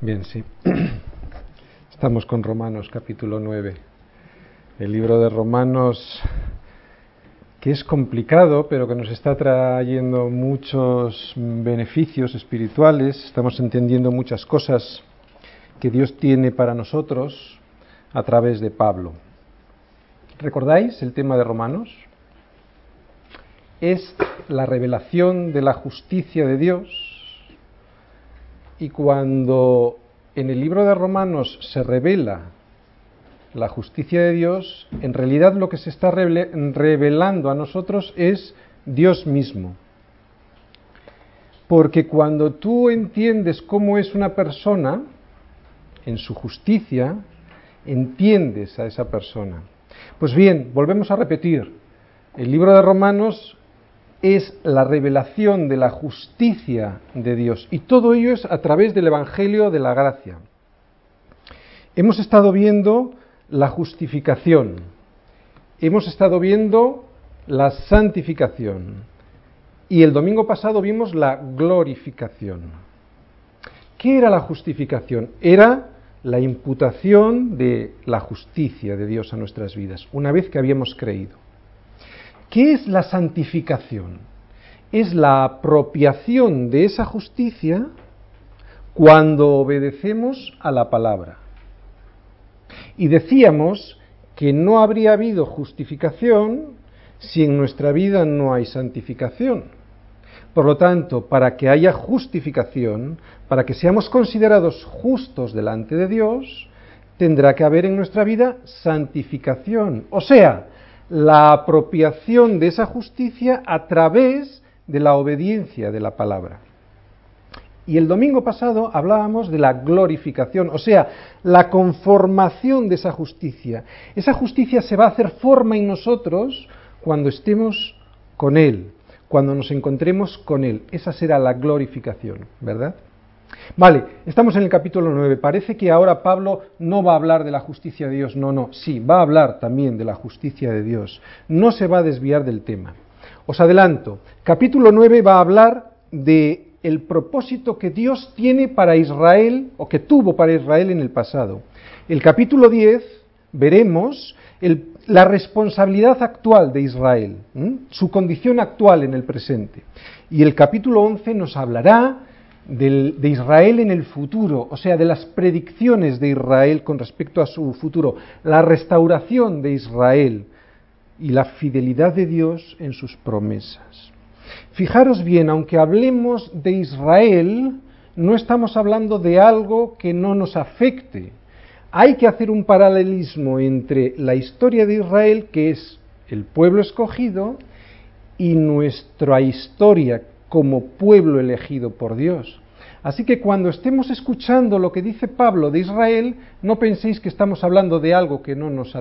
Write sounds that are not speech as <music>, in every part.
Bien, sí. <clears throat> Estamos con Romanos capítulo 9. El libro de Romanos que es complicado, pero que nos está trayendo muchos beneficios espirituales. Estamos entendiendo muchas cosas que Dios tiene para nosotros a través de Pablo. ¿Recordáis el tema de Romanos? Es la revelación de la justicia de Dios y cuando en el libro de Romanos se revela la justicia de Dios, en realidad lo que se está revelando a nosotros es Dios mismo. Porque cuando tú entiendes cómo es una persona, en su justicia, entiendes a esa persona. Pues bien, volvemos a repetir, el libro de Romanos es la revelación de la justicia de Dios. Y todo ello es a través del Evangelio de la Gracia. Hemos estado viendo la justificación. Hemos estado viendo la santificación. Y el domingo pasado vimos la glorificación. ¿Qué era la justificación? Era la imputación de la justicia de Dios a nuestras vidas, una vez que habíamos creído. ¿Qué es la santificación? Es la apropiación de esa justicia cuando obedecemos a la palabra. Y decíamos que no habría habido justificación si en nuestra vida no hay santificación. Por lo tanto, para que haya justificación, para que seamos considerados justos delante de Dios, tendrá que haber en nuestra vida santificación. O sea, la apropiación de esa justicia a través de la obediencia de la palabra. Y el domingo pasado hablábamos de la glorificación, o sea, la conformación de esa justicia. Esa justicia se va a hacer forma en nosotros cuando estemos con Él, cuando nos encontremos con Él. Esa será la glorificación, ¿verdad? Vale, estamos en el capítulo 9. Parece que ahora Pablo no va a hablar de la justicia de Dios. No, no, sí, va a hablar también de la justicia de Dios. No se va a desviar del tema. Os adelanto, capítulo 9 va a hablar de el propósito que Dios tiene para Israel o que tuvo para Israel en el pasado. El capítulo 10 veremos la responsabilidad actual de Israel, su condición actual en el presente. Y el capítulo 11 nos hablará de Israel en el futuro, o sea, de las predicciones de Israel con respecto a su futuro, la restauración de Israel y la fidelidad de Dios en sus promesas. Fijaros bien, aunque hablemos de Israel, no estamos hablando de algo que no nos afecte. Hay que hacer un paralelismo entre la historia de Israel, que es el pueblo escogido, y nuestra historia como pueblo elegido por Dios. Así que cuando estemos escuchando lo que dice Pablo de Israel, no penséis que estamos hablando de algo que no nos,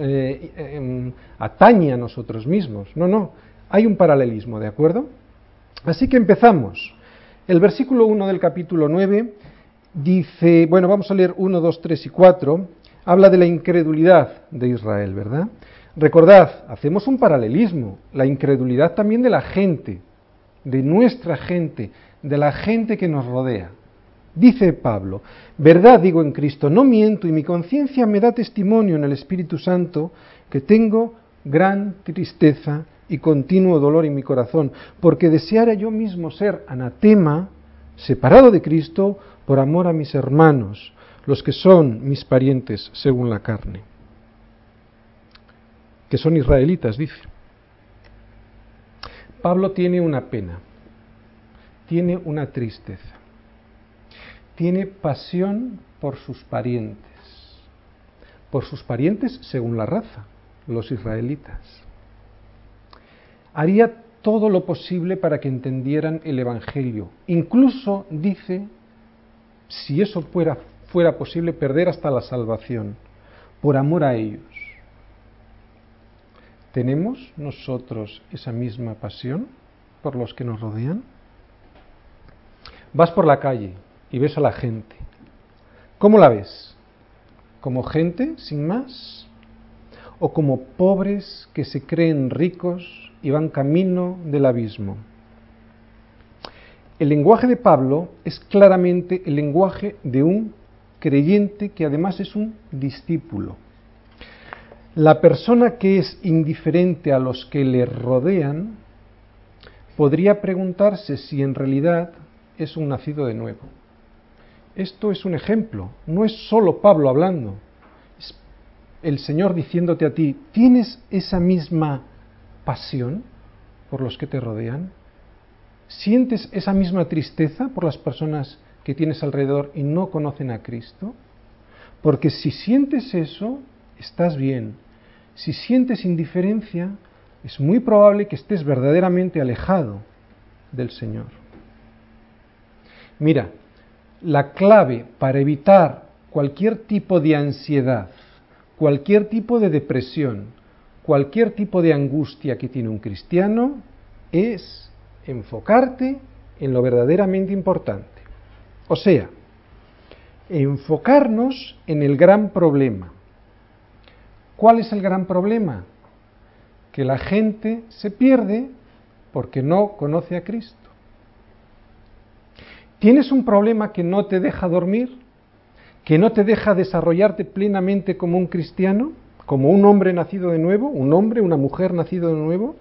eh, em, atañe a nosotros mismos. No, no, hay un paralelismo, ¿de acuerdo? Así que empezamos. El versículo 1 del capítulo 9 dice, bueno, vamos a leer 1, 2, 3 y 4, habla de la incredulidad de Israel, ¿verdad? Recordad, hacemos un paralelismo, la incredulidad también de la gente, de nuestra gente, de la gente que nos rodea. Dice Pablo, verdad digo en Cristo, no miento y mi conciencia me da testimonio en el Espíritu Santo que tengo gran tristeza y continuo dolor en mi corazón, porque deseara yo mismo ser anatema, separado de Cristo, por amor a mis hermanos, los que son mis parientes según la carne, que son israelitas, dice. Pablo tiene una pena, tiene una tristeza, tiene pasión por sus parientes, por sus parientes según la raza, los israelitas. Haría todo lo posible para que entendieran el Evangelio. Incluso dice, si eso fuera, fuera posible, perder hasta la salvación, por amor a ellos. ¿Tenemos nosotros esa misma pasión por los que nos rodean? Vas por la calle y ves a la gente. ¿Cómo la ves? ¿Como gente sin más? ¿O como pobres que se creen ricos y van camino del abismo? el lenguaje de Pablo es claramente el lenguaje de un creyente que además es un discípulo. La persona que es indiferente a los que le rodean podría preguntarse si en realidad es un nacido de nuevo. Esto es un ejemplo, no es solo Pablo hablando, es el Señor diciéndote a ti, ¿tienes esa misma pasión por los que te rodean? ¿Sientes esa misma tristeza por las personas que tienes alrededor y no conocen a Cristo? Porque si sientes eso, estás bien. Si sientes indiferencia, es muy probable que estés verdaderamente alejado del Señor. Mira, la clave para evitar cualquier tipo de ansiedad, cualquier tipo de depresión, cualquier tipo de angustia que tiene un cristiano es enfocarte en lo verdaderamente importante. O sea, enfocarnos en el gran problema. ¿Cuál es el gran problema? Que la gente se pierde porque no conoce a Cristo. ¿Tienes un problema que no te deja dormir? ¿Que no te deja desarrollarte plenamente como un cristiano? ¿Como un hombre nacido de nuevo? ¿Un hombre, una mujer nacido de nuevo?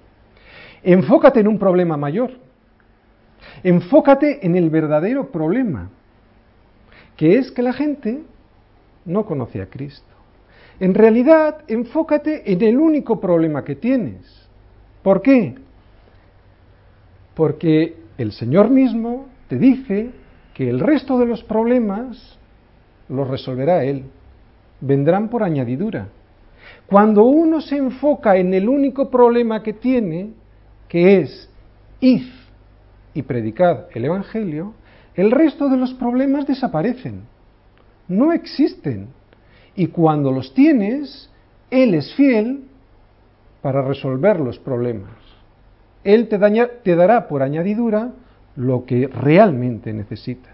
Enfócate en un problema mayor. Enfócate en el verdadero problema, que es que la gente no conoce a Cristo. En realidad, enfócate en el único problema que tienes. ¿Por qué? Porque el Señor mismo te dice que el resto de los problemas los resolverá Él. Vendrán por añadidura. Cuando uno se enfoca en el único problema que tiene, que es id y predicad el Evangelio, el resto de los problemas desaparecen. No existen. Y cuando los tienes, Él es fiel para resolver los problemas. Él te, te dará por añadidura lo que realmente necesitas.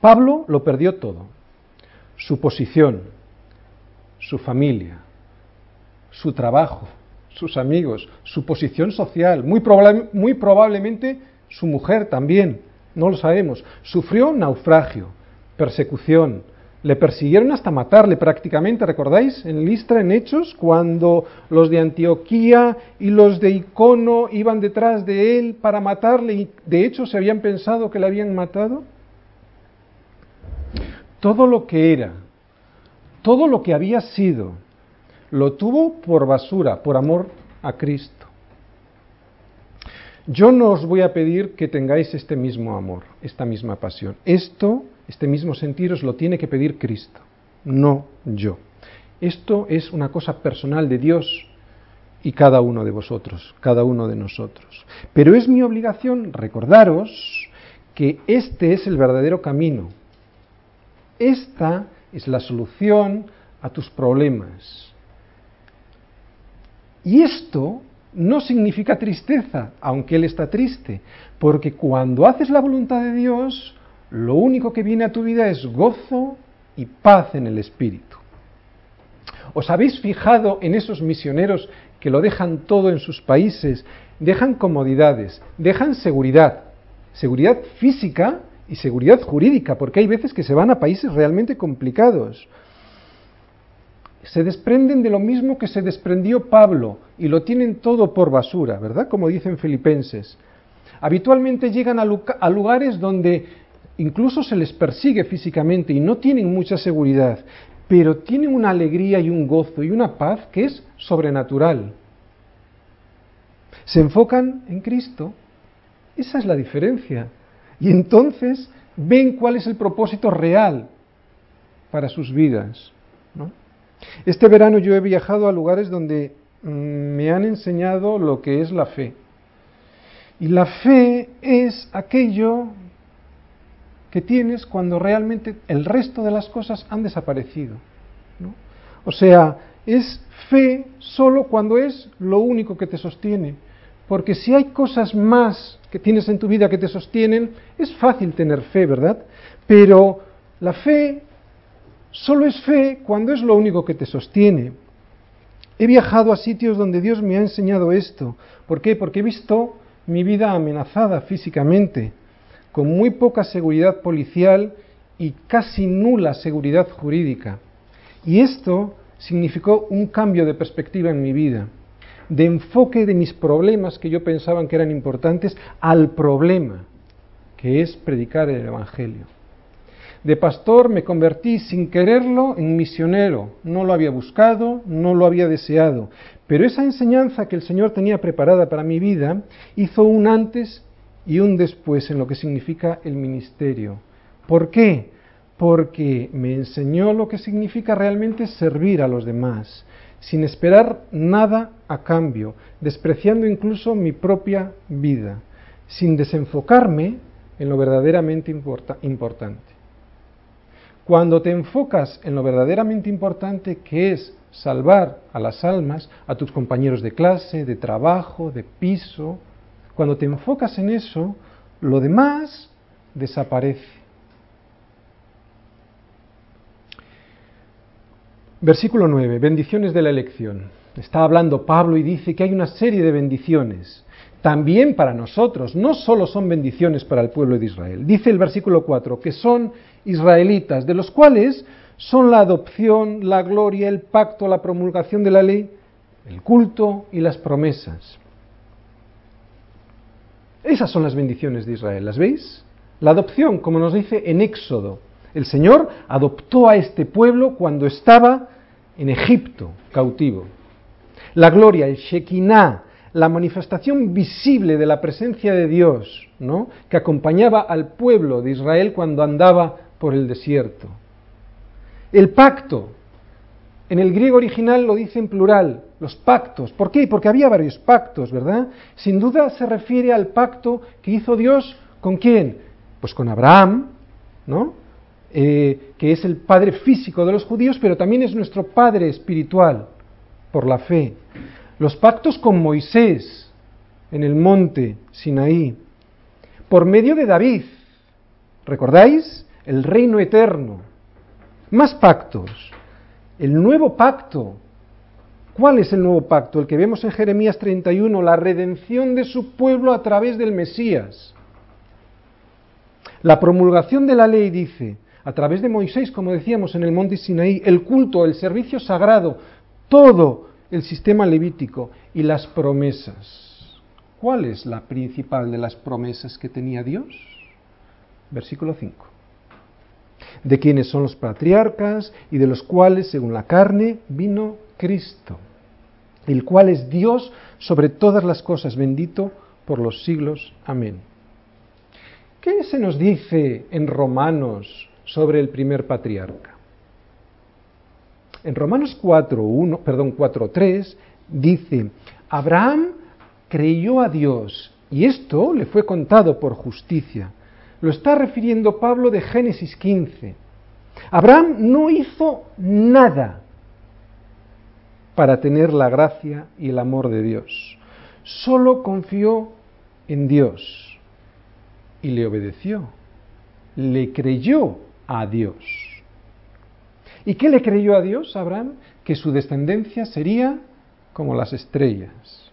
Pablo lo perdió todo. Su posición, su familia, su trabajo, sus amigos, su posición social, muy, muy probablemente su mujer también, no lo sabemos. Sufrió naufragio, persecución, le persiguieron hasta matarle prácticamente, ¿recordáis? En Listra, en Hechos, cuando los de Antioquía y los de Icono iban detrás de él para matarle y de hecho se habían pensado que le habían matado. Todo lo que era, todo lo que había sido, lo tuvo por basura, por amor a Cristo. Yo no os voy a pedir que tengáis este mismo amor, esta misma pasión. Esto, este mismo sentir, os lo tiene que pedir Cristo, no yo. Esto es una cosa personal de Dios y cada uno de vosotros, cada uno de nosotros. Pero es mi obligación recordaros que este es el verdadero camino. Esta es la solución a tus problemas. Y esto no significa tristeza, aunque Él está triste, porque cuando haces la voluntad de Dios, lo único que viene a tu vida es gozo y paz en el Espíritu. ¿Os habéis fijado en esos misioneros que lo dejan todo en sus países? Dejan comodidades, dejan seguridad, seguridad física y seguridad jurídica, porque hay veces que se van a países realmente complicados se desprenden de lo mismo que se desprendió Pablo y lo tienen todo por basura, ¿verdad? Como dicen filipenses. Habitualmente llegan a, lugares donde incluso se les persigue físicamente y no tienen mucha seguridad, pero tienen una alegría y un gozo y una paz que es sobrenatural. Se enfocan en Cristo. Esa es la diferencia. Y entonces ven cuál es el propósito real para sus vidas. Este verano yo he viajado a lugares donde mm, me han enseñado lo que es la fe. Y la fe es aquello que tienes cuando realmente el resto de las cosas han desaparecido. O sea, es fe solo cuando es lo único que te sostiene. Porque si hay cosas más que tienes en tu vida que te sostienen, es fácil tener fe, ¿verdad? Pero la fe Solo es fe cuando es lo único que te sostiene. He viajado a sitios donde Dios me ha enseñado esto. ¿Por qué? Porque he visto mi vida amenazada físicamente, con muy poca seguridad policial y casi nula seguridad jurídica. Y esto significó un cambio de perspectiva en mi vida, de enfoque de mis problemas que yo pensaba que eran importantes al problema, que es predicar el Evangelio. De pastor me convertí sin quererlo en misionero. No lo había buscado, no lo había deseado. Pero esa enseñanza que el Señor tenía preparada para mi vida hizo un antes y un después en lo que significa el ministerio. ¿Por qué? Porque me enseñó lo que significa realmente servir a los demás, sin esperar nada a cambio, despreciando incluso mi propia vida, sin desenfocarme en lo verdaderamente importante. Cuando te enfocas en lo verdaderamente importante que es salvar a las almas, a tus compañeros de clase, de trabajo, de piso, cuando te enfocas en eso, lo demás desaparece. Versículo 9, bendiciones de la elección. Está hablando Pablo y dice que hay una serie de bendiciones también para nosotros, no solo son bendiciones para el pueblo de Israel. Dice el versículo 4 que son israelitas, de los cuales son la adopción, la gloria, el pacto, la promulgación de la ley, el culto y las promesas. Esas son las bendiciones de Israel, ¿las veis? La adopción, como nos dice en Éxodo, el Señor adoptó a este pueblo cuando estaba en Egipto, cautivo. La gloria, el Shekinah, la manifestación visible de la presencia de Dios, ¿no? que acompañaba al pueblo de Israel cuando andaba por el desierto. El pacto, en el griego original lo dice en plural, los pactos. ¿Por qué? Porque había varios pactos, ¿verdad? Sin duda se refiere al pacto que hizo Dios con quién? Pues con Abraham, ¿no? Eh, que es el padre físico de los judíos, pero también es nuestro padre espiritual por la fe los pactos con Moisés en el monte Sinaí, por medio de David, ¿recordáis? El reino eterno. Más pactos. El nuevo pacto. ¿Cuál es el nuevo pacto? El que vemos en Jeremías 31, la redención de su pueblo a través del Mesías. La promulgación de la ley dice, a través de Moisés, como decíamos en el monte Sinaí, el culto, el servicio sagrado, todo el sistema levítico y las promesas. ¿Cuál es la principal de las promesas que tenía Dios? Versículo 5. De quienes son los patriarcas y de los cuales, según la carne, vino Cristo, el cual es Dios sobre todas las cosas, bendito por los siglos. Amén. ¿Qué se nos dice en Romanos sobre el primer patriarca? En Romanos 4, 1, perdón, 4, 3 dice, Abraham creyó a Dios y esto le fue contado por justicia. Lo está refiriendo Pablo de Génesis 15. Abraham no hizo nada para tener la gracia y el amor de Dios. Solo confió en Dios y le obedeció. Le creyó a Dios. ¿Y qué le creyó a Dios, Abraham? Que su descendencia sería como las estrellas.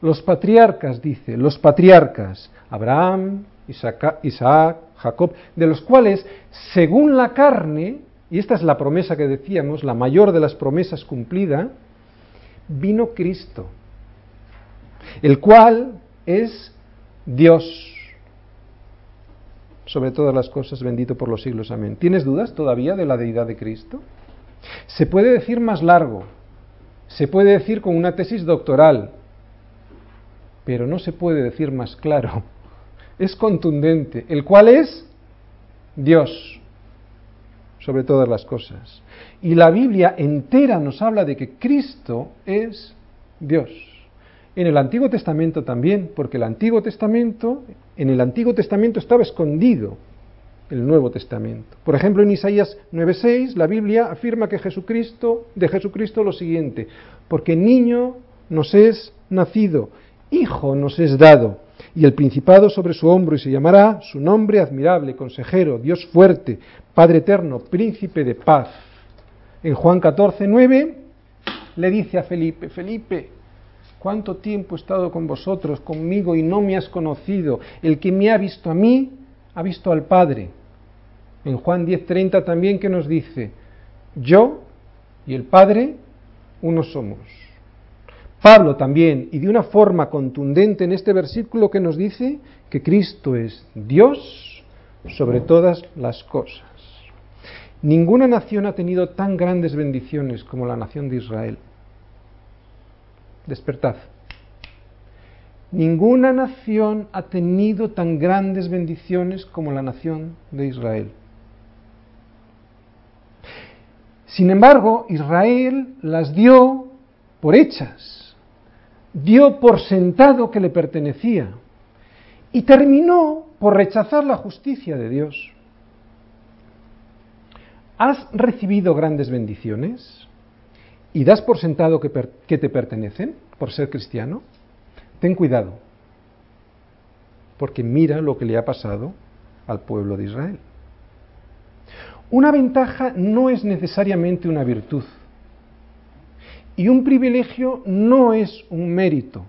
Los patriarcas, dice, los patriarcas, Abraham, Isaac, Jacob, de los cuales, según la carne, y esta es la promesa que decíamos, la mayor de las promesas cumplida, vino Cristo, el cual es Dios sobre todas las cosas, bendito por los siglos. Amén. ¿Tienes dudas todavía de la deidad de Cristo? Se puede decir más largo, se puede decir con una tesis doctoral, pero no se puede decir más claro. Es contundente, el cual es Dios sobre todas las cosas. Y la Biblia entera nos habla de que Cristo es Dios. En el Antiguo Testamento también, porque el Antiguo Testamento en el Antiguo Testamento estaba escondido el Nuevo Testamento. Por ejemplo, en Isaías 9:6 la Biblia afirma que Jesucristo, de Jesucristo lo siguiente, porque niño nos es nacido, hijo nos es dado, y el principado sobre su hombro y se llamará su nombre admirable, consejero, Dios fuerte, Padre eterno, príncipe de paz. En Juan 14:9 le dice a Felipe, Felipe, ¿Cuánto tiempo he estado con vosotros, conmigo, y no me has conocido? El que me ha visto a mí, ha visto al Padre. En Juan 10:30 también que nos dice, yo y el Padre, uno somos. Pablo también, y de una forma contundente en este versículo que nos dice que Cristo es Dios sobre todas las cosas. Ninguna nación ha tenido tan grandes bendiciones como la nación de Israel. Despertad. Ninguna nación ha tenido tan grandes bendiciones como la nación de Israel. Sin embargo, Israel las dio por hechas dio por sentado que le pertenecía y terminó por rechazar la justicia de Dios. ¿Has recibido grandes bendiciones y das por sentado que, que, te pertenecen por ser cristiano? Ten cuidado, porque mira lo que le ha pasado al pueblo de Israel. Una ventaja no es necesariamente una virtud. Y un privilegio no es un mérito.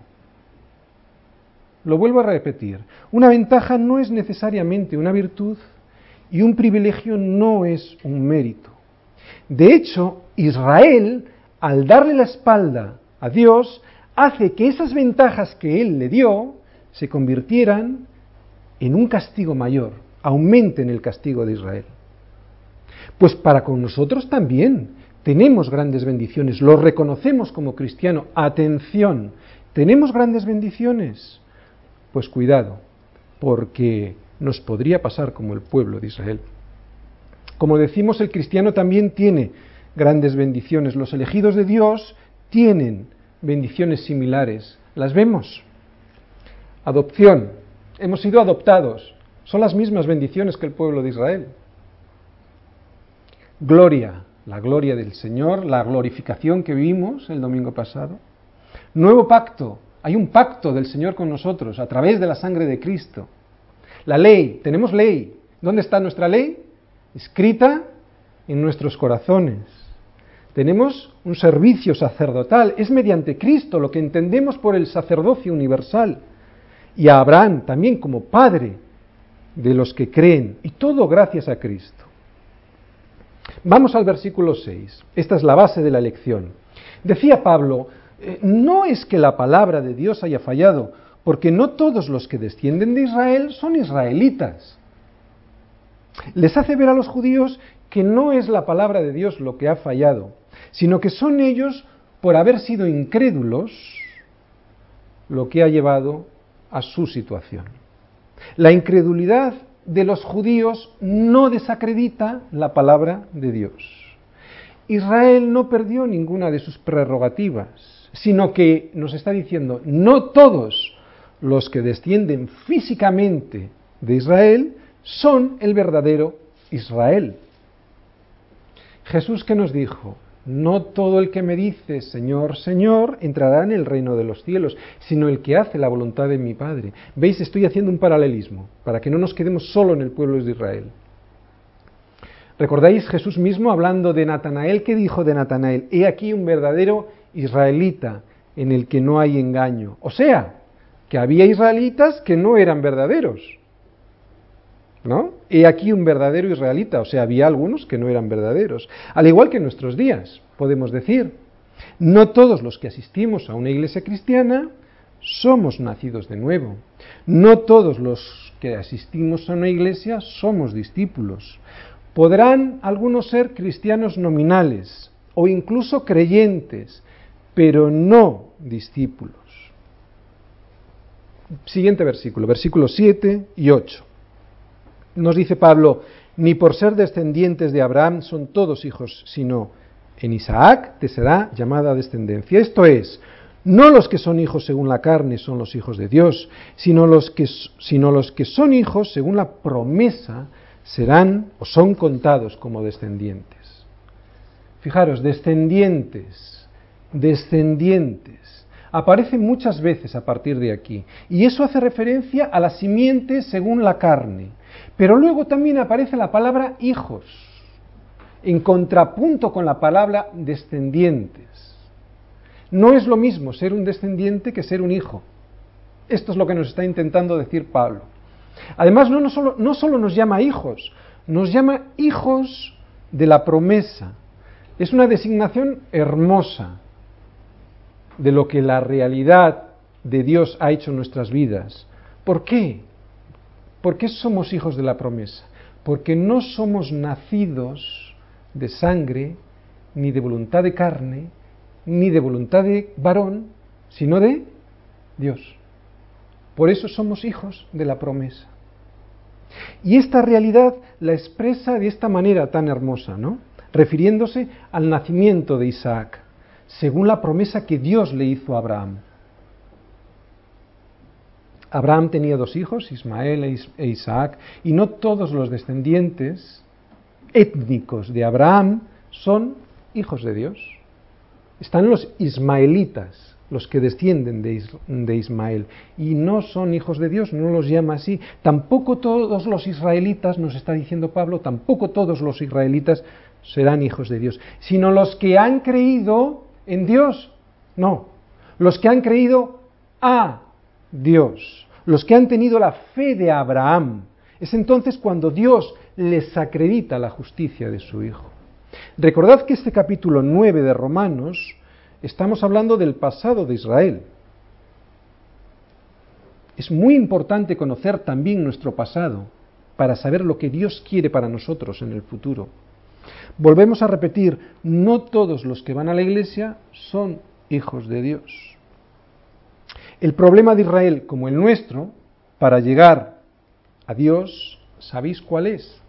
Lo vuelvo a repetir. Una ventaja no es necesariamente una virtud y un privilegio no es un mérito. De hecho, Israel, al darle la espalda a Dios, hace que esas ventajas que Él le dio se convirtieran en un castigo mayor, aumenten el castigo de Israel. Pues para con nosotros también, tenemos grandes bendiciones, lo reconocemos como cristiano. Atención, ¿tenemos grandes bendiciones? Pues cuidado, porque nos podría pasar como el pueblo de Israel. Como decimos, el cristiano también tiene grandes bendiciones. Los elegidos de Dios tienen bendiciones similares. ¿Las vemos? Adopción. Hemos sido adoptados. Son las mismas bendiciones que el pueblo de Israel. Gloria la gloria del Señor, la glorificación que vimos el domingo pasado. Nuevo pacto, hay un pacto del Señor con nosotros a través de la sangre de Cristo. La ley, tenemos ley. ¿Dónde está nuestra ley? Escrita en nuestros corazones. Tenemos un servicio sacerdotal, es mediante Cristo lo que entendemos por el sacerdocio universal. Y a Abraham también como padre de los que creen, y todo gracias a Cristo. Vamos al versículo 6. Esta es la base de la lección. Decía Pablo, eh, no es que la palabra de Dios haya fallado, porque no todos los que descienden de Israel son israelitas. Les hace ver a los judíos que no es la palabra de Dios lo que ha fallado, sino que son ellos, por haber sido incrédulos, lo que ha llevado a su situación. La incredulidad de los judíos no desacredita la palabra de Dios. Israel no perdió ninguna de sus prerrogativas, sino que nos está diciendo, no todos los que descienden físicamente de Israel son el verdadero Israel. Jesús que nos dijo, no todo el que me dice Señor, Señor entrará en el reino de los cielos, sino el que hace la voluntad de mi Padre. ¿Veis? Estoy haciendo un paralelismo para que no nos quedemos solo en el pueblo de Israel. ¿Recordáis Jesús mismo hablando de Natanael? ¿Qué dijo de Natanael? He aquí un verdadero israelita en el que no hay engaño. O sea, que había israelitas que no eran verdaderos. ¿no? He aquí un verdadero israelita, o sea, había algunos que no eran verdaderos. Al igual que en nuestros días, podemos decir, no todos los que asistimos a una iglesia cristiana somos nacidos de nuevo. No todos los que asistimos a una iglesia somos discípulos. Podrán algunos ser cristianos nominales o incluso creyentes, pero no discípulos. Siguiente versículo, versículos 7 y 8 nos dice Pablo, ni por ser descendientes de Abraham son todos hijos, sino en Isaac te será llamada descendencia. Esto es, no los que son hijos según la carne son los hijos de Dios, sino los que, sino los que son hijos según la promesa serán o son contados como descendientes. Fijaros, descendientes, descendientes. Aparece muchas veces a partir de aquí. Y eso hace referencia a la simiente según la carne. Pero luego también aparece la palabra hijos, en contrapunto con la palabra descendientes. No es lo mismo ser un descendiente que ser un hijo. Esto es lo que nos está intentando decir Pablo. Además, no, no, solo, no solo nos llama hijos, nos llama hijos de la promesa. Es una designación hermosa de lo que la realidad de Dios ha hecho en nuestras vidas. ¿Por qué? ¿Por qué somos hijos de la promesa? Porque no somos nacidos de sangre, ni de voluntad de carne, ni de voluntad de varón, sino de Dios. Por eso somos hijos de la promesa. Y esta realidad la expresa de esta manera tan hermosa, ¿no? Refiriéndose al nacimiento de Isaac, según la promesa que Dios le hizo a Abraham. Abraham tenía dos hijos, Ismael e, e Isaac, y no todos los descendientes étnicos de Abraham son hijos de Dios. Están los ismaelitas, los que descienden de, Ismael, y no son hijos de Dios, no los llama así. Tampoco todos los israelitas, nos está diciendo Pablo, tampoco todos los israelitas serán hijos de Dios, sino los que han creído en Dios. No, los que han creído a Dios, los que han tenido la fe de Abraham. Es entonces cuando Dios les acredita la justicia de su Hijo. Recordad que este capítulo 9 de Romanos estamos hablando del pasado de Israel. Es muy importante conocer también nuestro pasado para saber lo que Dios quiere para nosotros en el futuro. Volvemos a repetir, no todos los que van a la iglesia son hijos de Dios. El problema de Israel, como el nuestro, para llegar a Dios, ¿sabéis cuál es?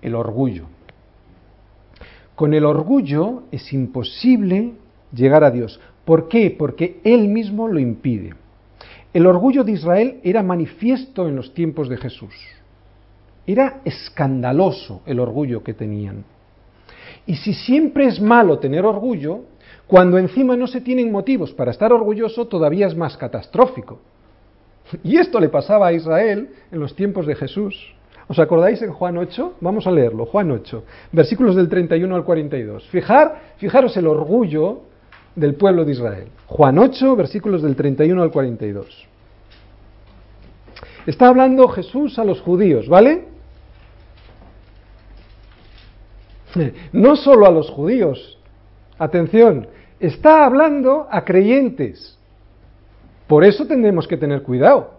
El orgullo. Con el orgullo es imposible llegar a Dios. ¿Por qué? Porque Él mismo lo impide. El orgullo de Israel era manifiesto en los tiempos de Jesús. Era escandaloso el orgullo que tenían. Y si siempre es malo tener orgullo, cuando encima no se tienen motivos para estar orgulloso, todavía es más catastrófico. <laughs> Y esto le pasaba a Israel en los tiempos de Jesús. ¿Os acordáis en Juan 8? Vamos a leerlo, Juan 8, versículos del 31 al 42. Fijar, fijaros el orgullo del pueblo de Israel. Juan 8, versículos del 31 al 42. Está hablando Jesús a los judíos, ¿vale? <laughs> No solo a los judíos, atención, está hablando a creyentes. Por eso tendremos que tener cuidado.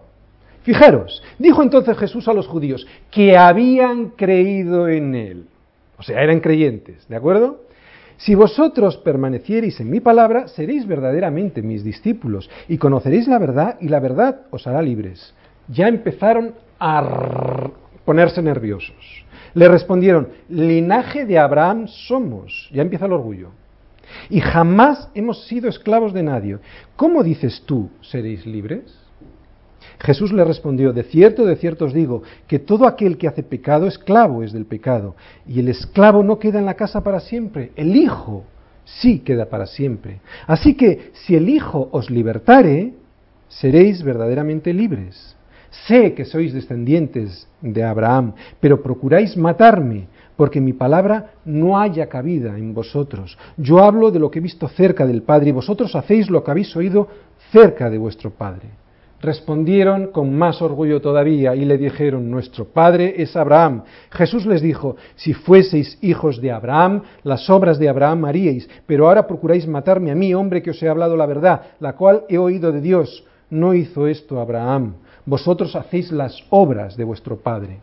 Fijaros, dijo entonces Jesús a los judíos que habían creído en Él. O sea, eran creyentes, ¿de acuerdo? Si vosotros permaneciereis en mi palabra, seréis verdaderamente mis discípulos y conoceréis la verdad y la verdad os hará libres. Ya empezaron a ponerse nerviosos. Le respondieron, linaje de Abraham somos. Ya empieza el orgullo. Y jamás hemos sido esclavos de nadie. ¿Cómo dices tú, seréis libres? Jesús le respondió, de cierto, de cierto os digo, que todo aquel que hace pecado, esclavo es del pecado. Y el esclavo no queda en la casa para siempre, el Hijo sí queda para siempre. Así que si el Hijo os libertare, seréis verdaderamente libres. Sé que sois descendientes de Abraham, pero procuráis matarme, porque mi palabra no haya cabida en vosotros. Yo hablo de lo que he visto cerca del Padre, y vosotros hacéis lo que habéis oído cerca de vuestro Padre. Respondieron con más orgullo todavía y le dijeron, nuestro padre es Abraham. Jesús les dijo, si fueseis hijos de Abraham, las obras de Abraham haríais, pero ahora procuráis matarme a mí, hombre que os he hablado la verdad, la cual he oído de Dios. No hizo esto Abraham. Vosotros hacéis las obras de vuestro padre.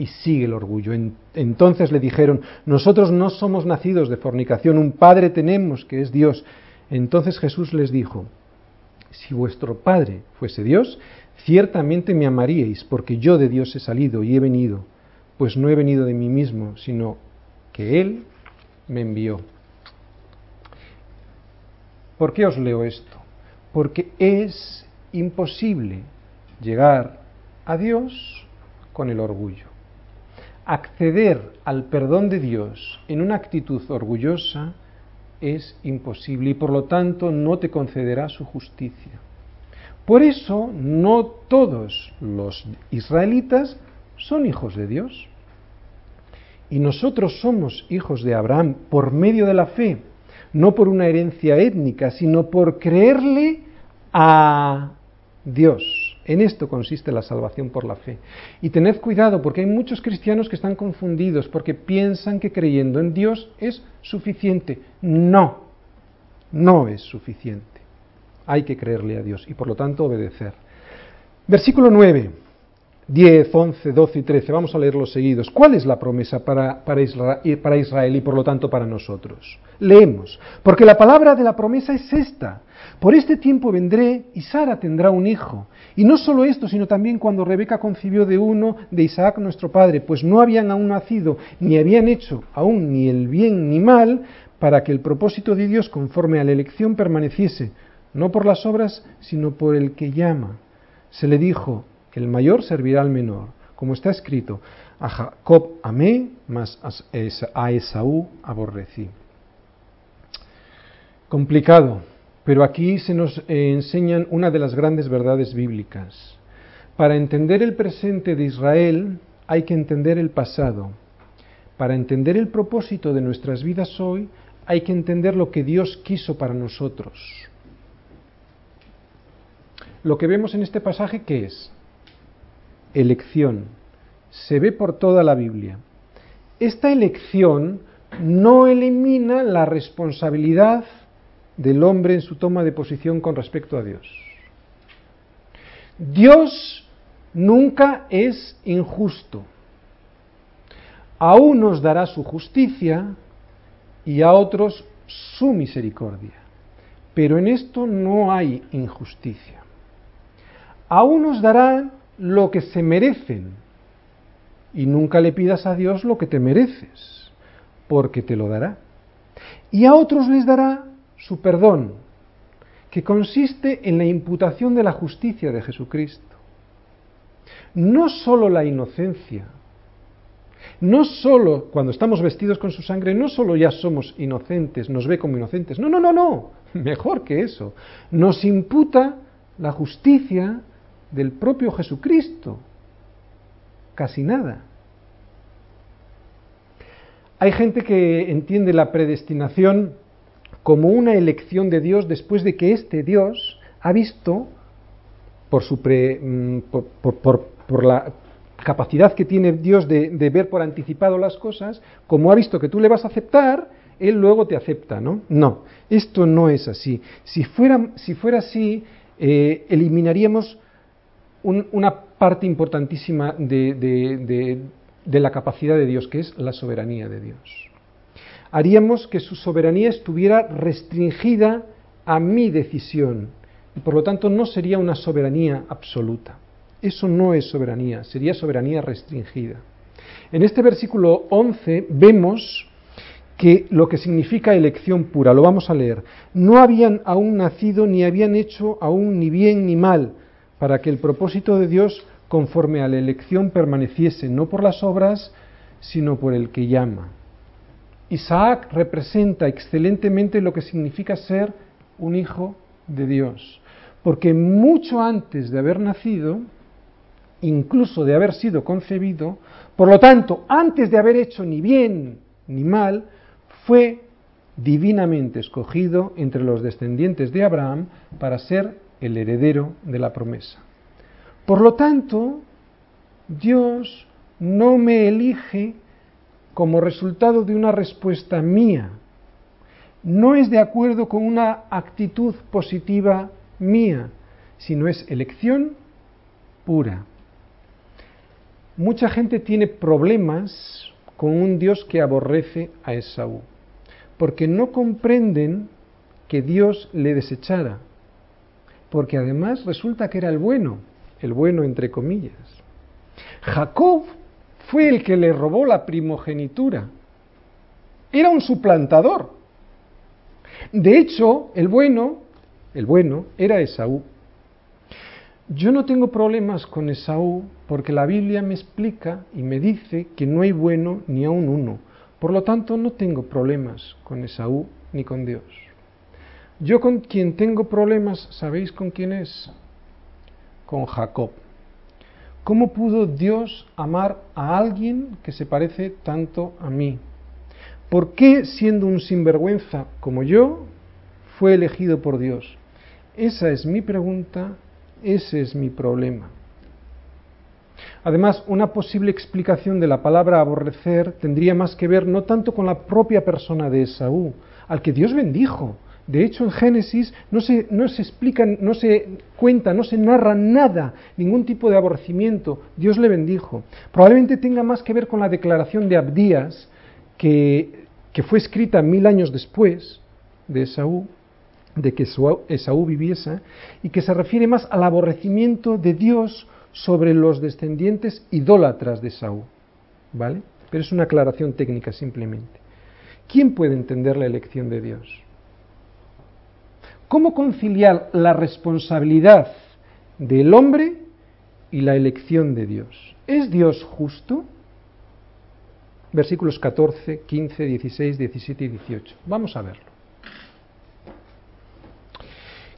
Y sigue el orgullo. Entonces le dijeron, nosotros no somos nacidos de fornicación, un padre tenemos que es Dios. Entonces Jesús les dijo, si vuestro Padre fuese Dios, ciertamente me amaríais, porque yo de Dios he salido y he venido, pues no he venido de mí mismo, sino que Él me envió. ¿Por qué os leo esto? Porque es imposible llegar a Dios con el orgullo. Acceder al perdón de Dios en una actitud orgullosa es imposible y por lo tanto no te concederá su justicia. Por eso no todos los israelitas son hijos de Dios. Y nosotros somos hijos de Abraham por medio de la fe, no por una herencia étnica, sino por creerle a Dios. En esto consiste la salvación por la fe. Y tened cuidado porque hay muchos cristianos que están confundidos porque piensan que creyendo en Dios es suficiente. No, no es suficiente. Hay que creerle a Dios y por lo tanto obedecer. Versículo 9. 10, 11, 12 y 13. Vamos a leerlos seguidos. ¿Cuál es la promesa para, para, Israel, y por lo tanto para nosotros? Leemos. Porque la palabra de la promesa es esta. Por este tiempo vendré y Sara tendrá un hijo. Y no solo esto, sino también cuando Rebeca concibió de uno de Isaac nuestro padre, pues no habían aún nacido, ni habían hecho aún ni el bien ni mal, para que el propósito de Dios conforme a la elección permaneciese, no por las obras, sino por el que llama. Se le dijo, el mayor servirá al menor, como está escrito, a Jacob amé, mas a Esaú aborrecí. Complicado, pero aquí se nos eh, enseñan una de las grandes verdades bíblicas. Para entender el presente de Israel hay que entender el pasado. Para entender el propósito de nuestras vidas hoy hay que entender lo que Dios quiso para nosotros. Lo que vemos en este pasaje, ¿qué es? Elección. Se ve por toda la Biblia. Esta elección no elimina la responsabilidad del hombre en su toma de posición con respecto a Dios. Dios nunca es injusto. A unos dará su justicia y a otros su misericordia. Pero en esto no hay injusticia. A unos dará lo que se merecen. Y nunca le pidas a Dios lo que te mereces, porque te lo dará. Y a otros les dará su perdón, que consiste en la imputación de la justicia de Jesucristo. No sólo la inocencia, no sólo cuando estamos vestidos con su sangre, no sólo ya somos inocentes, nos ve como inocentes, no, no, no, no, mejor que eso, nos imputa la justicia del propio Jesucristo. Casi nada. Hay gente que entiende la predestinación como una elección de Dios después de que este Dios ha visto, por, su mm, por, la capacidad que tiene Dios de, de, ver por anticipado las cosas, como ha visto que tú le vas a aceptar, Él luego te acepta, ¿no? No, esto no es así. Si fuera, si fuera así, eh, eliminaríamos una parte importantísima de, la capacidad de Dios, que es la soberanía de Dios. Haríamos que su soberanía estuviera restringida a mi decisión y por lo tanto no sería una soberanía absoluta. Eso no es soberanía, sería soberanía restringida. En este versículo 11 vemos que lo que significa elección pura, lo vamos a leer, no habían aún nacido ni habían hecho aún ni bien ni mal, para que el propósito de Dios conforme a la elección permaneciese no por las obras, sino por el que llama. Isaac representa excelentemente lo que significa ser un hijo de Dios, porque mucho antes de haber nacido, incluso de haber sido concebido, por lo tanto, antes de haber hecho ni bien ni mal, fue divinamente escogido entre los descendientes de Abraham para ser el heredero de la promesa. Por lo tanto, Dios no me elige como resultado de una respuesta mía. No es de acuerdo con una actitud positiva mía, sino es elección pura. Mucha gente tiene problemas con un Dios que aborrece a Esaú, porque no comprenden que Dios le desechara porque además resulta que era el bueno, el bueno entre comillas. Jacob fue el que le robó la primogenitura. Era un suplantador. De hecho, el bueno, el bueno era Esaú. Yo no tengo problemas con Esaú porque la Biblia me explica y me dice que no hay bueno ni aun uno. Por lo tanto, no tengo problemas con Esaú ni con Dios. Yo con quien tengo problemas, ¿sabéis con quién es? Con Jacob. ¿Cómo pudo Dios amar a alguien que se parece tanto a mí? ¿Por qué siendo un sinvergüenza como yo fue elegido por Dios? Esa es mi pregunta, ese es mi problema. Además, una posible explicación de la palabra aborrecer tendría más que ver no tanto con la propia persona de Esaú, al que Dios bendijo. De hecho, en Génesis no se, no se explica, no se cuenta, no se narra nada, ningún tipo de aborrecimiento. Dios le bendijo. Probablemente tenga más que ver con la declaración de Abdías, que, que fue escrita mil años después de Esaú, de que Esaú viviese, y que se refiere más al aborrecimiento de Dios sobre los descendientes idólatras de Saúl. ¿Vale? Pero es una aclaración técnica simplemente. ¿Quién puede entender la elección de Dios? ¿Cómo conciliar la responsabilidad del hombre y la elección de Dios? ¿Es Dios justo? Versículos 14, 15, 16, 17 y 18. Vamos a verlo.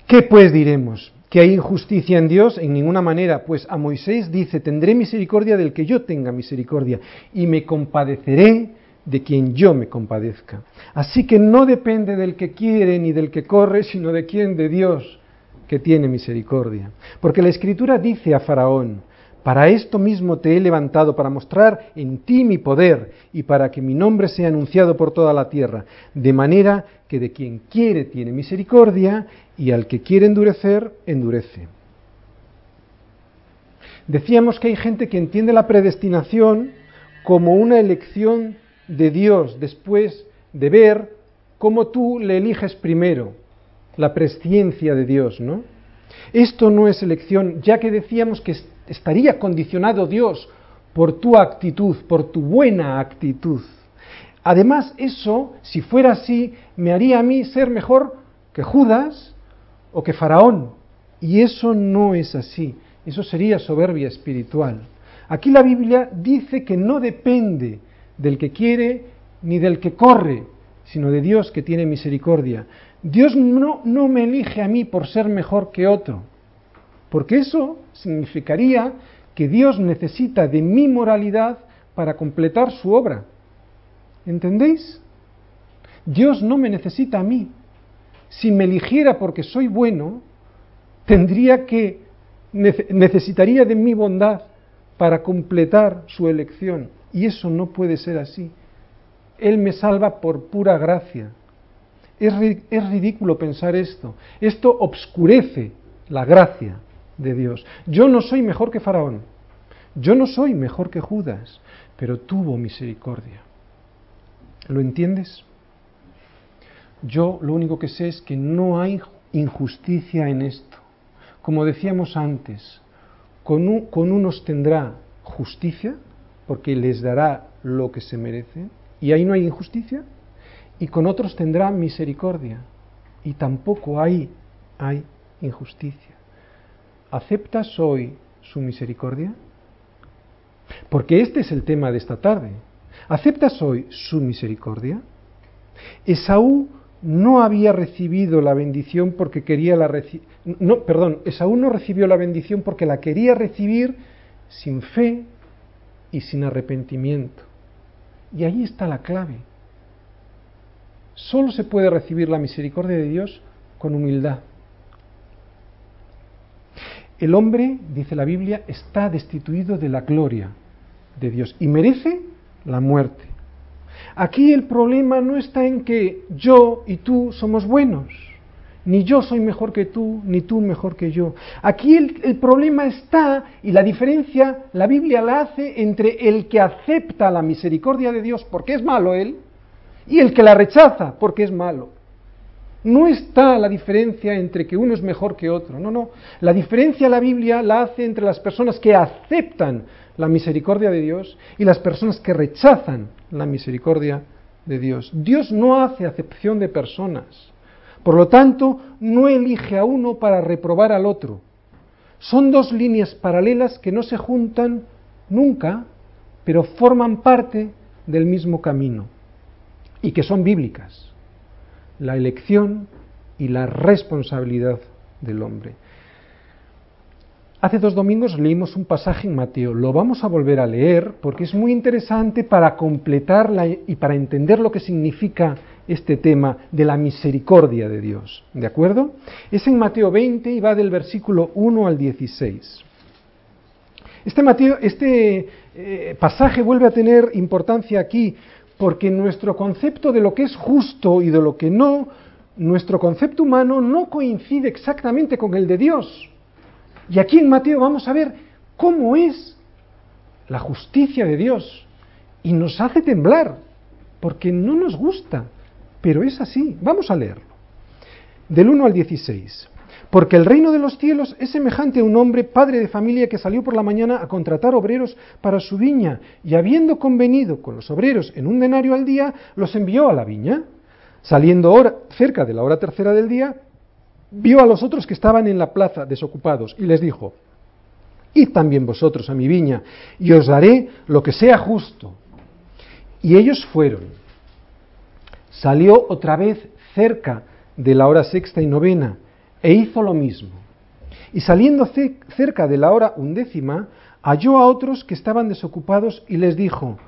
¿Qué pues diremos? que hay injusticia en Dios en ninguna manera, pues a Moisés dice, tendré misericordia del que yo tenga misericordia y me compadeceré de quien yo me compadezca. Así que no depende del que quiere ni del que corre, sino de quien, de Dios, que tiene misericordia. Porque la Escritura dice a Faraón, para esto mismo te he levantado, para mostrar en ti mi poder y para que mi nombre sea anunciado por toda la tierra, de manera que de quien quiere tiene misericordia y al que quiere endurecer, endurece. Decíamos que hay gente que entiende la predestinación como una elección de Dios después de ver cómo tú le eliges primero, la presciencia de Dios, ¿no? Esto no es elección, ya que decíamos que estaría condicionado Dios por tu actitud, por tu buena actitud. Además, eso, si fuera así, me haría a mí ser mejor que Judas o que Faraón. Y eso no es así. Eso sería soberbia espiritual. Aquí la Biblia dice que no depende del que quiere ni del que corre, sino de Dios que tiene misericordia. Dios no, no me elige a mí por ser mejor que otro porque eso significaría que Dios necesita de mi moralidad para completar su obra. ¿Entendéis? Dios no me necesita a mí. Si me eligiera porque soy bueno, tendría que necesitaría de mi bondad para completar su elección. Y eso no puede ser así. Él me salva por pura gracia. Es, es ridículo pensar esto. Esto obscurece la gracia de Dios. Yo no soy mejor que Faraón, yo no soy mejor que Judas, pero tuvo misericordia. ¿Lo entiendes? Yo lo único que sé es que no hay injusticia en esto. Como decíamos antes, con, con unos tendrá justicia, porque les dará lo que se merece, y ahí no hay injusticia, y con otros tendrá misericordia, y tampoco ahí hay injusticia. ¿Aceptas hoy su misericordia? Porque este es el tema de esta tarde. ¿Aceptas hoy su misericordia? Esaú no había recibido la bendición porque quería la no, perdón, Esaú no recibió la bendición porque la quería recibir sin fe y sin arrepentimiento. Y ahí está la clave. Solo se puede recibir la misericordia de Dios con humildad. El hombre, dice la Biblia, está destituido de la gloria de Dios y merece la muerte. Aquí el problema no está en que yo y tú somos buenos, ni yo soy mejor que tú, ni tú mejor que yo. Aquí el, problema está, y la diferencia la Biblia la hace entre el que acepta la misericordia de Dios porque es malo él, y el que la rechaza porque es malo. No está la diferencia entre que uno es mejor que otro, no, no. La diferencia la Biblia la hace entre las personas que aceptan la misericordia de Dios y las personas que rechazan la misericordia de Dios. Dios no hace acepción de personas. Por lo tanto, no elige a uno para reprobar al otro. Son dos líneas paralelas que no se juntan nunca, pero forman parte del mismo camino y que son bíblicas la elección y la responsabilidad del hombre. Hace dos domingos leímos un pasaje en Mateo. Lo vamos a volver a leer porque es muy interesante para completarla y para entender lo que significa este tema de la misericordia de Dios. ¿De acuerdo? Es en Mateo 20 y va del versículo 1 al 16. Este, Mateo, este eh, pasaje vuelve a tener importancia aquí porque nuestro concepto de lo que es justo y de lo que no, nuestro concepto humano no coincide exactamente con el de Dios. Y aquí en Mateo vamos a ver cómo es la justicia de Dios. Y nos hace temblar, porque no nos gusta, pero es así. Vamos a leerlo. Del 1 al 16. Porque el reino de los cielos es semejante a un hombre, padre de familia, que salió por la mañana a contratar obreros para su viña, y habiendo convenido con los obreros en un denario al día, los envió a la viña. Saliendo hora, cerca de la hora tercera del día, vio a los otros que estaban en la plaza desocupados y les dijo, Id también vosotros a mi viña y os daré lo que sea justo. Y ellos fueron. Salió otra vez cerca de la hora sexta y novena e hizo lo mismo. Y saliendo cerca de la hora undécima, halló a otros que estaban desocupados y les dijo,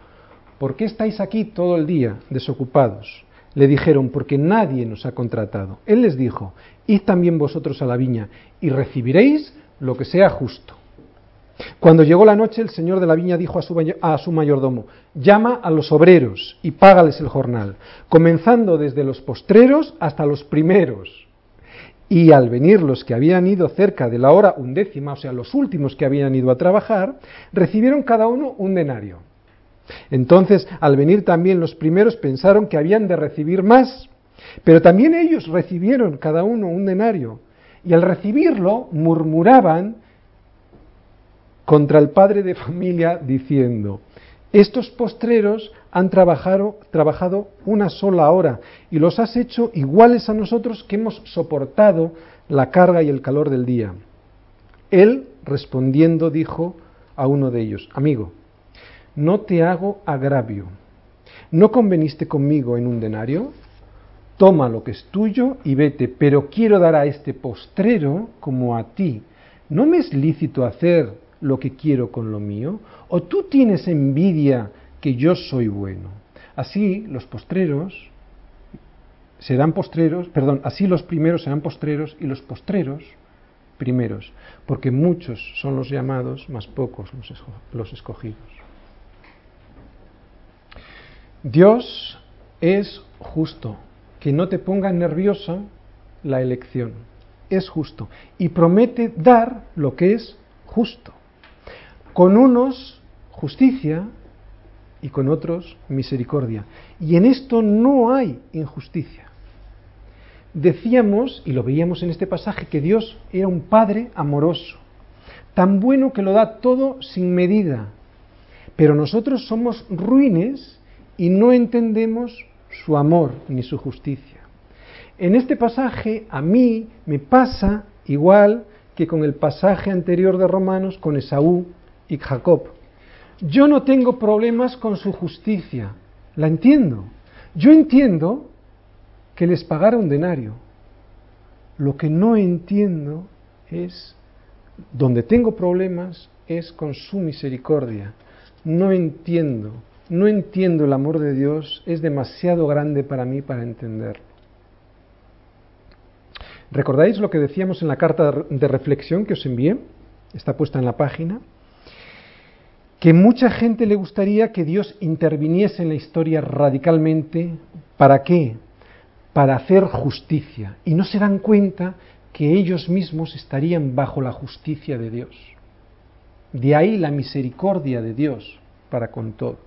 ¿por qué estáis aquí todo el día desocupados? Le dijeron, porque nadie nos ha contratado. Él les dijo, id también vosotros a la viña y recibiréis lo que sea justo. Cuando llegó la noche, el señor de la viña dijo a su, a su, mayordomo, llama a los obreros y págales el jornal, comenzando desde los postreros hasta los primeros. Y al venir los que habían ido cerca de la hora undécima, o sea, los últimos que habían ido a trabajar, recibieron cada uno un denario. Entonces, al venir también los primeros pensaron que habían de recibir más, pero también ellos recibieron cada uno un denario, y al recibirlo murmuraban contra el padre de familia diciendo, estos postreros han trabajado, trabajado una sola hora y los has hecho iguales a nosotros que hemos soportado la carga y el calor del día. Él, respondiendo, dijo a uno de ellos, amigo, no te hago agravio. ¿No conveniste conmigo en un denario? Toma lo que es tuyo y vete, pero quiero dar a este postrero como a ti. ¿No me es lícito hacer lo que quiero con lo mío? ¿O tú tienes envidia que yo soy bueno? Así los postreros serán postreros, perdón, así los primeros serán postreros y los postreros primeros, porque muchos son los llamados, más pocos los escogidos. Dios es justo, que no te ponga nerviosa la elección. Es justo y promete dar lo que es justo. Con unos justicia y con otros misericordia. Y en esto no hay injusticia. Decíamos, y lo veíamos en este pasaje, que Dios era un Padre amoroso, tan bueno que lo da todo sin medida. Pero nosotros somos ruines y no entendemos su amor ni su justicia. En este pasaje a mí me pasa igual que con el pasaje anterior de Romanos con Esaú y Jacob. Yo no tengo problemas con su justicia, la entiendo. Yo entiendo que les pagara un denario. Lo que no entiendo es, donde tengo problemas, es con su misericordia. No entiendo no entiendo el amor de Dios, es demasiado grande para mí para entenderlo. ¿Recordáis lo que decíamos en la carta de reflexión que os envié? Está puesta en la página. Que mucha gente le gustaría que Dios interviniese en la historia radicalmente. ¿Para qué? Para hacer justicia. Y no se dan cuenta que ellos mismos estarían bajo la justicia de Dios. De ahí la misericordia de Dios para con todos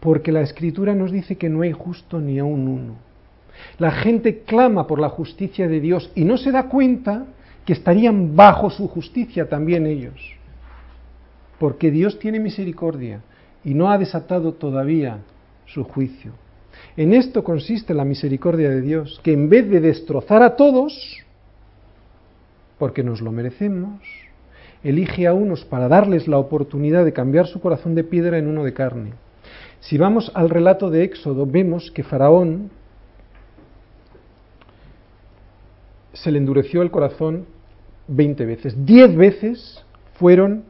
porque la escritura nos dice que no hay justo ni a un uno. La gente clama por la justicia de Dios y no se da cuenta que estarían bajo su justicia también ellos. Porque Dios tiene misericordia y no ha desatado todavía su juicio. En esto consiste la misericordia de Dios, que en vez de destrozar a todos, porque nos lo merecemos, elige a unos para darles la oportunidad de cambiar su corazón de piedra en uno de carne si vamos al relato de Éxodo, vemos que Faraón se le endureció el corazón 20 veces. 10 veces fueron,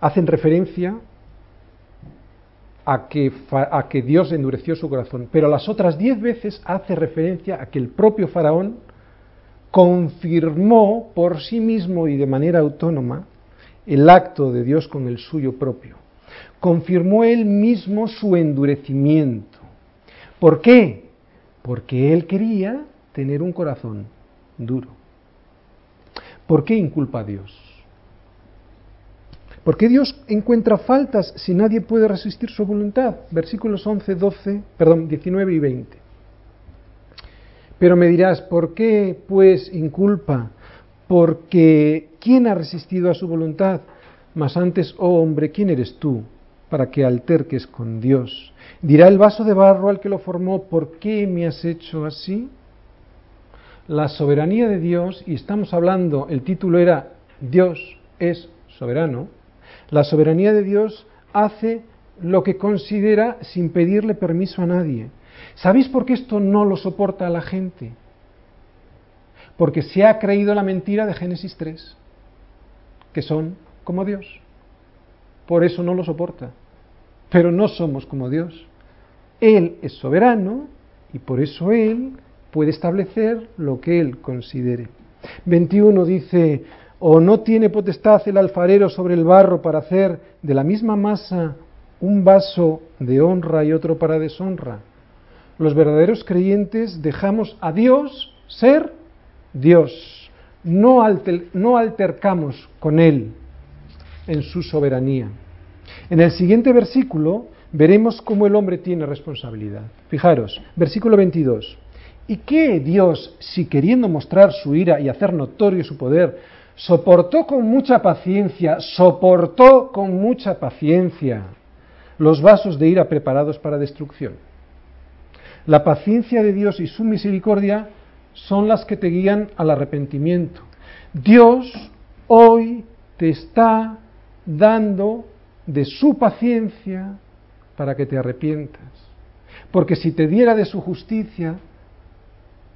hacen referencia a que, a que Dios endureció su corazón, pero las otras 10 veces hace referencia a que el propio faraón confirmó por sí mismo y de manera autónoma el acto de Dios con el suyo propio. Confirmó él mismo su endurecimiento. ¿Por qué? Porque él quería tener un corazón duro. ¿Por qué inculpa a Dios? ¿Por qué Dios encuentra faltas si nadie puede resistir su voluntad? Versículos 11, 12, perdón, 19 y 20. Pero me dirás, ¿por qué pues inculpa? Porque ¿quién ha resistido a su voluntad? Mas antes, oh hombre, ¿quién eres tú para que alterques con Dios? Dirá el vaso de barro al que lo formó, ¿por qué me has hecho así? La soberanía de Dios, y estamos hablando, el título era Dios es soberano, la soberanía de Dios hace lo que considera sin pedirle permiso a nadie. ¿Sabéis por qué esto no lo soporta la gente? Porque se ha creído la mentira de Génesis 3, que son como Dios. Por eso no lo soporta. Pero no somos como Dios. Él es soberano y por eso Él puede establecer lo que Él considere. 21 dice, ¿o no tiene potestad el alfarero sobre el barro para hacer de la misma masa un vaso de honra y otro para deshonra? Los verdaderos creyentes dejamos a Dios ser Dios. No, no altercamos con Él en su soberanía. En el siguiente versículo veremos cómo el hombre tiene responsabilidad. Fijaros, versículo 22. ¿Y qué Dios, si queriendo mostrar su ira y hacer notorio su poder, soportó con mucha paciencia, soportó con mucha paciencia los vasos de ira preparados para destrucción? La paciencia de Dios y su misericordia son las que te guían al arrepentimiento. Dios hoy te está dando de su paciencia para que te arrepientas. Porque si te diera de su justicia,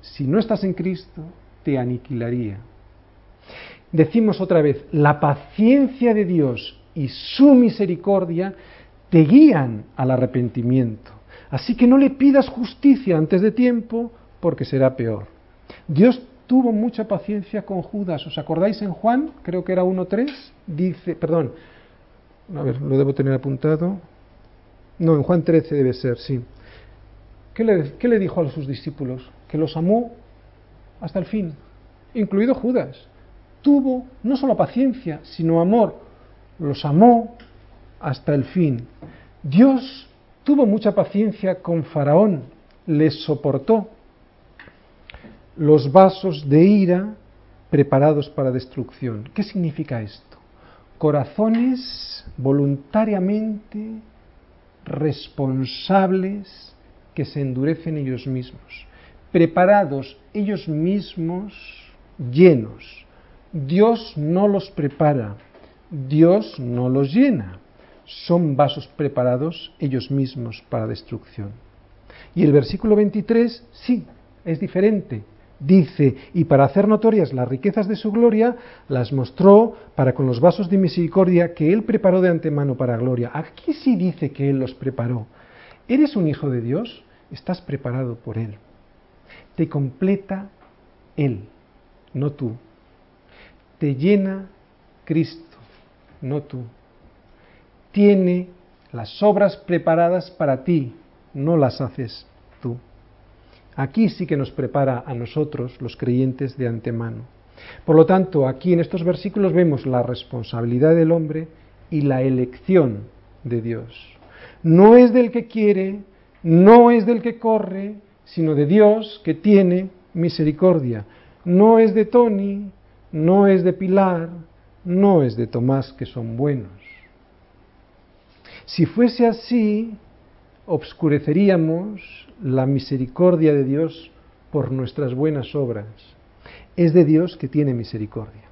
si no estás en Cristo, te aniquilaría. Decimos otra vez, la paciencia de Dios y su misericordia te guían al arrepentimiento. Así que no le pidas justicia antes de tiempo, porque será peor. Dios tuvo mucha paciencia con Judas. ¿Os acordáis en Juan? Creo que era 1.3. Dice, perdón, a ver, lo debo tener apuntado. No, en Juan 13 debe ser, sí. ¿Qué le, ¿Qué le dijo a sus discípulos? Que los amó hasta el fin, incluido Judas. Tuvo no solo paciencia, sino amor. Los amó hasta el fin. Dios tuvo mucha paciencia con Faraón, les soportó los vasos de ira preparados para destrucción. ¿Qué significa esto? Corazones voluntariamente responsables que se endurecen ellos mismos, preparados ellos mismos llenos. Dios no los prepara, Dios no los llena son vasos preparados ellos mismos para destrucción. Y el versículo 23, sí, es diferente. Dice, y para hacer notorias las riquezas de su gloria, las mostró para con los vasos de misericordia que Él preparó de antemano para gloria. Aquí sí dice que Él los preparó. ¿Eres un hijo de Dios? Estás preparado por Él. Te completa Él, no tú. Te llena Cristo, no tú tiene las obras preparadas para ti, no las haces tú. Aquí sí que nos prepara a nosotros, los creyentes, de antemano. Por lo tanto, aquí en estos versículos vemos la responsabilidad del hombre y la elección de Dios. No es del que quiere, no es del que corre, sino de Dios que tiene misericordia. No es de Tony, no es de Pilar, no es de Tomás que son buenos. Si fuese así, obscureceríamos la misericordia de Dios por nuestras buenas obras. Es de Dios que tiene misericordia.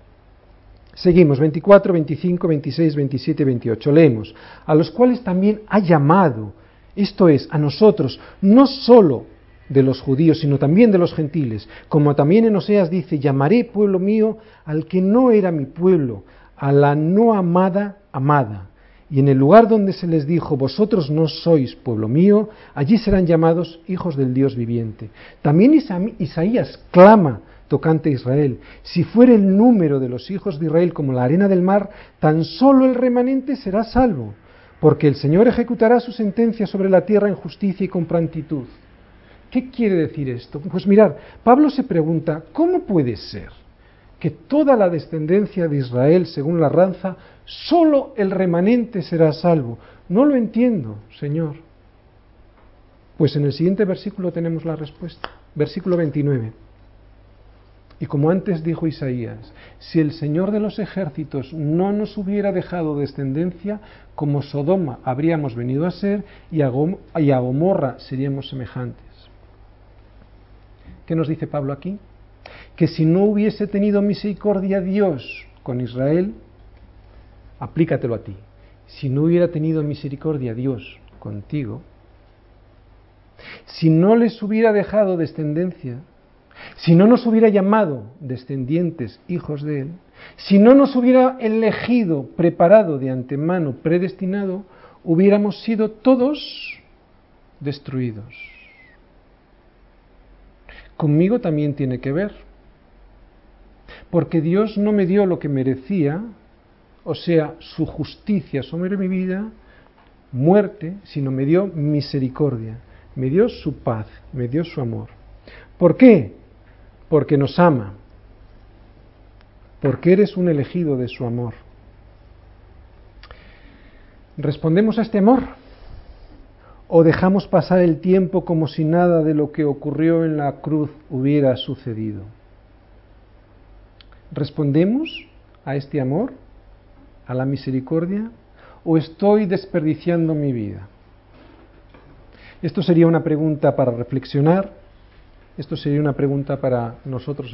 Seguimos, 24, 25, 26, 27 28. Leemos, a los cuales también ha llamado, esto es, a nosotros, no solo de los judíos, sino también de los gentiles. Como también en Oseas dice, llamaré pueblo mío al que no era mi pueblo, a la no amada amada. Y en el lugar donde se les dijo, vosotros no sois pueblo mío, allí serán llamados hijos del Dios viviente. También Isaías clama tocante a Israel, si fuere el número de los hijos de Israel como la arena del mar, tan solo el remanente será salvo, porque el Señor ejecutará su sentencia sobre la tierra en justicia y con prontitud. ¿Qué quiere decir esto? Pues mirar, Pablo se pregunta, ¿cómo puede ser que toda la descendencia de Israel, según la ranza, solo el remanente será salvo? No lo entiendo, Señor. Pues en el siguiente versículo tenemos la respuesta. Versículo 29. Y como antes dijo Isaías, si el Señor de los ejércitos no nos hubiera dejado descendencia, como Sodoma habríamos venido a ser y a, Gomorra seríamos semejantes. ¿Qué nos dice Pablo aquí? Que si no hubiese tenido misericordia Dios con Israel, aplícatelo a ti. Si no hubiera tenido misericordia Dios contigo, si no les hubiera dejado descendencia, si no nos hubiera llamado descendientes, hijos de Él, si no nos hubiera elegido, preparado de antemano, predestinado, hubiéramos sido todos destruidos. Conmigo también tiene que ver, porque Dios no me dio lo que merecía, o sea, su justicia sobre mi vida, muerte, sino me dio misericordia, me dio su paz, me dio su amor. ¿Por qué? porque nos ama, porque eres un elegido de su amor. ¿Respondemos a este amor? ¿O dejamos pasar el tiempo como si nada de lo que ocurrió en la cruz hubiera sucedido? ¿Respondemos a este amor, a la misericordia, o estoy desperdiciando mi vida? Esto sería una pregunta para reflexionar esto sería una pregunta para nosotros